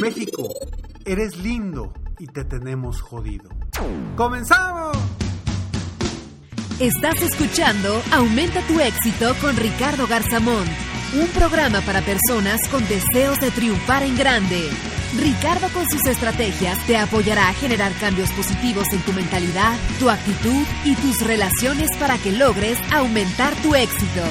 México, eres lindo y te tenemos jodido. ¡Comenzamos! Estás escuchando Aumenta tu éxito con Ricardo Garzamón, un programa para personas con deseos de triunfar en grande. Ricardo con sus estrategias te apoyará a generar cambios positivos en tu mentalidad, tu actitud y tus relaciones para que logres aumentar tu éxito.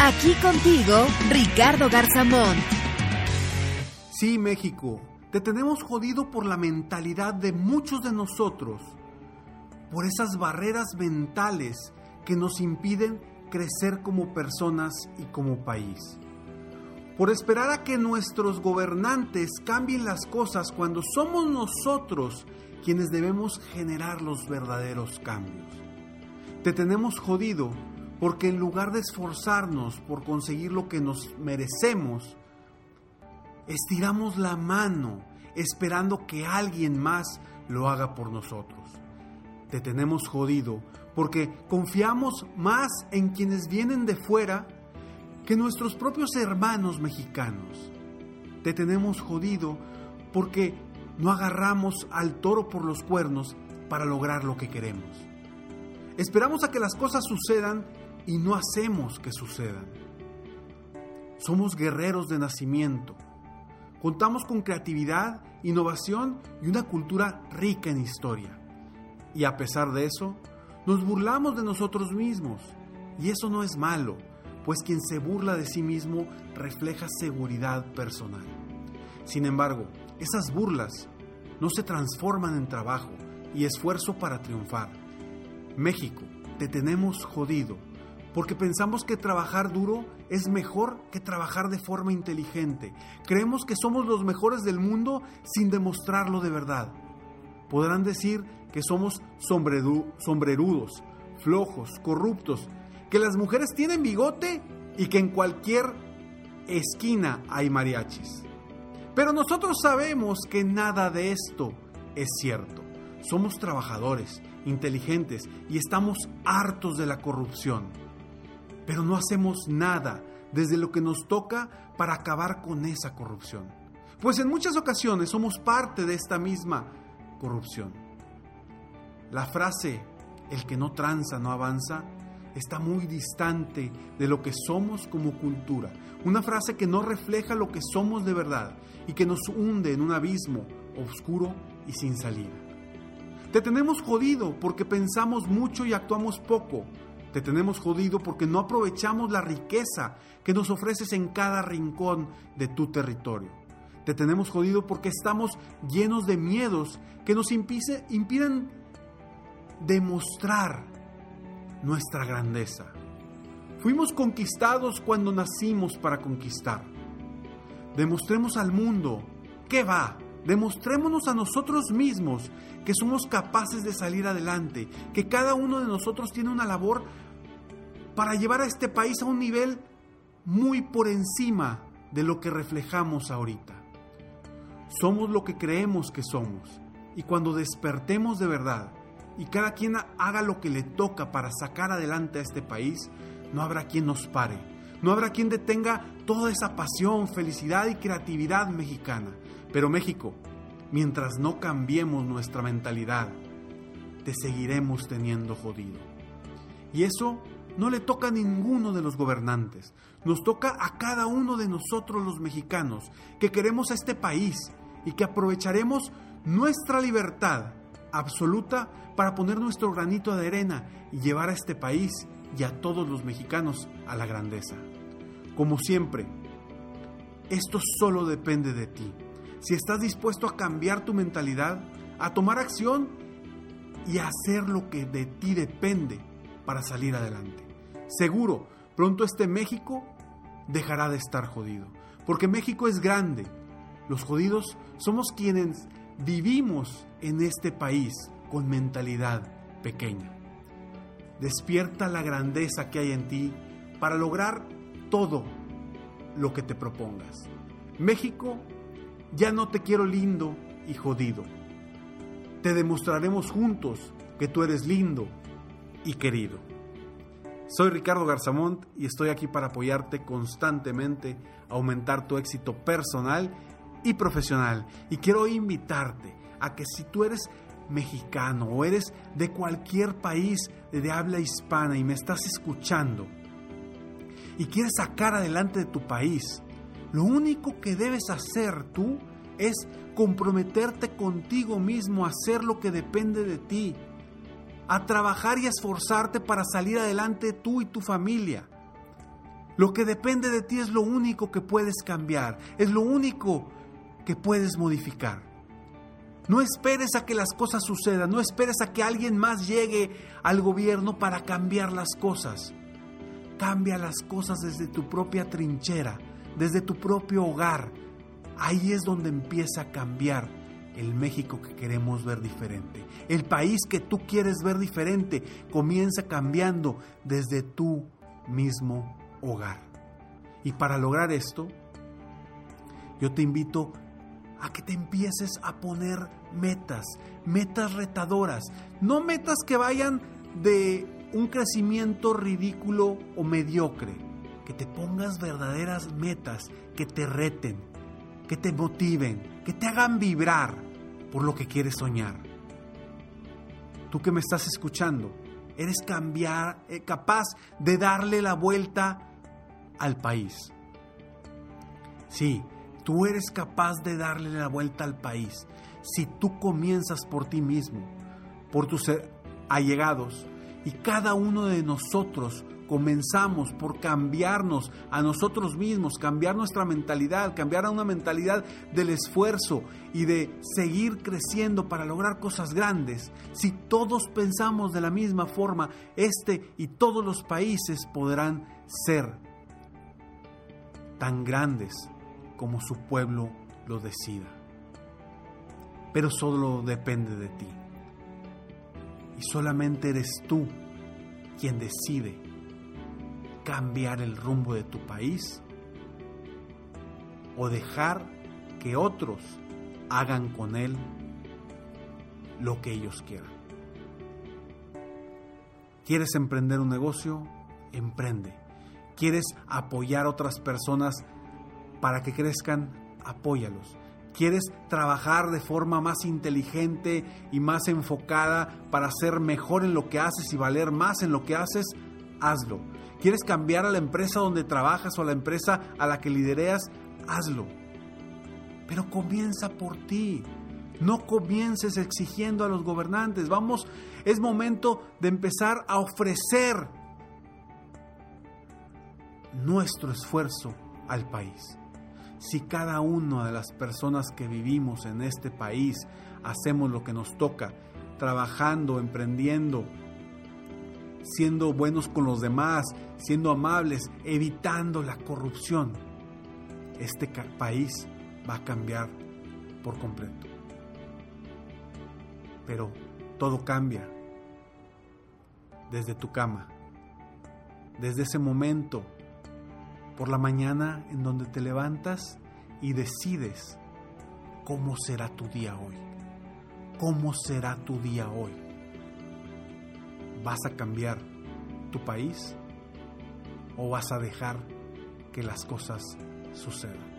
Aquí contigo, Ricardo Garzamón. Sí, México, te tenemos jodido por la mentalidad de muchos de nosotros, por esas barreras mentales que nos impiden crecer como personas y como país. Por esperar a que nuestros gobernantes cambien las cosas cuando somos nosotros quienes debemos generar los verdaderos cambios. Te tenemos jodido porque en lugar de esforzarnos por conseguir lo que nos merecemos, estiramos la mano esperando que alguien más lo haga por nosotros. Te tenemos jodido porque confiamos más en quienes vienen de fuera que nuestros propios hermanos mexicanos. Te tenemos jodido porque no agarramos al toro por los cuernos para lograr lo que queremos. Esperamos a que las cosas sucedan y no hacemos que sucedan. Somos guerreros de nacimiento Contamos con creatividad, innovación y una cultura rica en historia. Y a pesar de eso, nos burlamos de nosotros mismos. Y eso no es malo, pues quien se burla de sí mismo refleja seguridad personal. Sin embargo, esas burlas no se transforman en trabajo y esfuerzo para triunfar. México, te tenemos jodido porque pensamos que trabajar duro es mejor que trabajar de forma inteligente. Creemos que somos los mejores del mundo sin demostrarlo de verdad. Podrán decir que somos sombrerudos, flojos, corruptos, que las mujeres tienen bigote y que en cualquier esquina hay mariachis. Pero nosotros sabemos que nada de esto es cierto. Somos trabajadores, inteligentes y estamos hartos de la corrupción pero no hacemos nada desde lo que nos toca para acabar con esa corrupción. Pues en muchas ocasiones somos parte de esta misma corrupción. La frase, el que no tranza no avanza, está muy distante de lo que somos como cultura. Una frase que no refleja lo que somos de verdad y que nos hunde en un abismo oscuro y sin salida. Te tenemos jodido porque pensamos mucho y actuamos poco, te tenemos jodido porque no aprovechamos la riqueza que nos ofreces en cada rincón de tu territorio. Te tenemos jodido porque estamos llenos de miedos que nos impiden demostrar nuestra grandeza. Fuimos conquistados cuando nacimos para conquistar. Demostremos al mundo que va. Demostrémonos a nosotros mismos que somos capaces de salir adelante, que cada uno de nosotros tiene una labor para llevar a este país a un nivel muy por encima de lo que reflejamos ahorita. Somos lo que creemos que somos y cuando despertemos de verdad y cada quien haga lo que le toca para sacar adelante a este país, no habrá quien nos pare, no habrá quien detenga toda esa pasión, felicidad y creatividad mexicana. Pero México, mientras no cambiemos nuestra mentalidad, te seguiremos teniendo jodido. Y eso no le toca a ninguno de los gobernantes, nos toca a cada uno de nosotros los mexicanos que queremos a este país y que aprovecharemos nuestra libertad absoluta para poner nuestro granito de arena y llevar a este país y a todos los mexicanos a la grandeza. Como siempre, esto solo depende de ti. Si estás dispuesto a cambiar tu mentalidad, a tomar acción y a hacer lo que de ti depende para salir adelante. Seguro, pronto este México dejará de estar jodido, porque México es grande. Los jodidos somos quienes vivimos en este país con mentalidad pequeña. Despierta la grandeza que hay en ti para lograr todo lo que te propongas. México, ya no te quiero lindo y jodido. Te demostraremos juntos que tú eres lindo y querido. Soy Ricardo Garzamont y estoy aquí para apoyarte constantemente a aumentar tu éxito personal y profesional. Y quiero invitarte a que si tú eres mexicano o eres de cualquier país de habla hispana y me estás escuchando y quieres sacar adelante de tu país, lo único que debes hacer tú es comprometerte contigo mismo a hacer lo que depende de ti, a trabajar y a esforzarte para salir adelante tú y tu familia. Lo que depende de ti es lo único que puedes cambiar, es lo único que puedes modificar. No esperes a que las cosas sucedan, no esperes a que alguien más llegue al gobierno para cambiar las cosas. Cambia las cosas desde tu propia trinchera, desde tu propio hogar. Ahí es donde empieza a cambiar el México que queremos ver diferente. El país que tú quieres ver diferente comienza cambiando desde tu mismo hogar. Y para lograr esto, yo te invito a que te empieces a poner metas, metas retadoras, no metas que vayan de un crecimiento ridículo o mediocre, que te pongas verdaderas metas que te reten, que te motiven, que te hagan vibrar por lo que quieres soñar. Tú que me estás escuchando, eres cambiar, eh, capaz de darle la vuelta al país. Sí, Tú eres capaz de darle la vuelta al país si tú comienzas por ti mismo, por tus allegados, y cada uno de nosotros comenzamos por cambiarnos a nosotros mismos, cambiar nuestra mentalidad, cambiar a una mentalidad del esfuerzo y de seguir creciendo para lograr cosas grandes. Si todos pensamos de la misma forma, este y todos los países podrán ser tan grandes como su pueblo lo decida. Pero solo depende de ti. Y solamente eres tú quien decide cambiar el rumbo de tu país o dejar que otros hagan con él lo que ellos quieran. ¿Quieres emprender un negocio? Emprende. ¿Quieres apoyar a otras personas para que crezcan, apóyalos. ¿Quieres trabajar de forma más inteligente y más enfocada para ser mejor en lo que haces y valer más en lo que haces? Hazlo. ¿Quieres cambiar a la empresa donde trabajas o a la empresa a la que lidereas? Hazlo. Pero comienza por ti. No comiences exigiendo a los gobernantes. Vamos, es momento de empezar a ofrecer nuestro esfuerzo al país si cada una de las personas que vivimos en este país hacemos lo que nos toca, trabajando, emprendiendo, siendo buenos con los demás, siendo amables, evitando la corrupción, este país va a cambiar por completo. Pero todo cambia desde tu cama, desde ese momento por la mañana en donde te levantas y decides cómo será tu día hoy. ¿Cómo será tu día hoy? ¿Vas a cambiar tu país o vas a dejar que las cosas sucedan?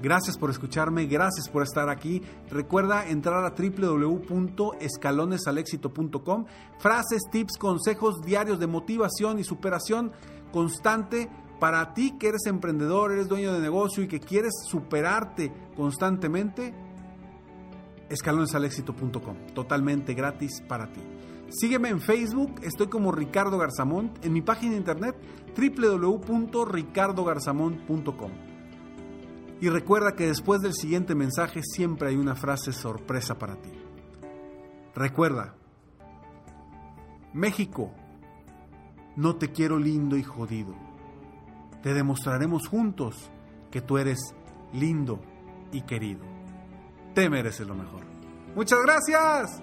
Gracias por escucharme, gracias por estar aquí. Recuerda entrar a www.escalonesalexito.com. Frases, tips, consejos diarios de motivación y superación constante para ti que eres emprendedor, eres dueño de negocio y que quieres superarte constantemente. Escalonesalexito.com, totalmente gratis para ti. Sígueme en Facebook, estoy como Ricardo Garzamont, en mi página de internet www.ricardogarzamont.com. Y recuerda que después del siguiente mensaje siempre hay una frase sorpresa para ti. Recuerda, México, no te quiero lindo y jodido. Te demostraremos juntos que tú eres lindo y querido. Te mereces lo mejor. Muchas gracias.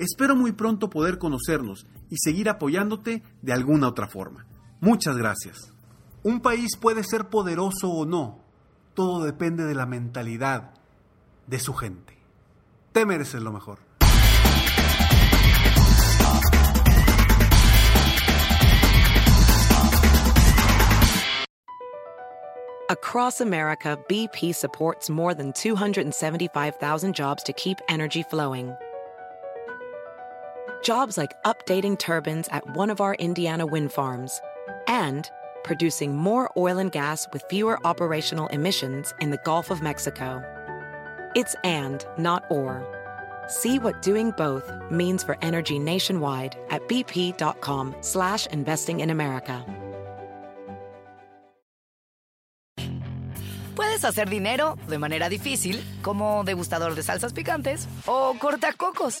Espero muy pronto poder conocernos y seguir apoyándote de alguna otra forma. Muchas gracias. Un país puede ser poderoso o no. Todo depende de la mentalidad de su gente. Te mereces lo mejor. Across America, BP supports more than 275,000 jobs to keep energy flowing. Jobs like updating turbines at one of our Indiana wind farms and producing more oil and gas with fewer operational emissions in the Gulf of Mexico. It's and, not or. See what doing both means for energy nationwide at bp.com slash investing in America. Puedes hacer dinero de manera difícil, como degustador de salsas picantes, o cortacocos,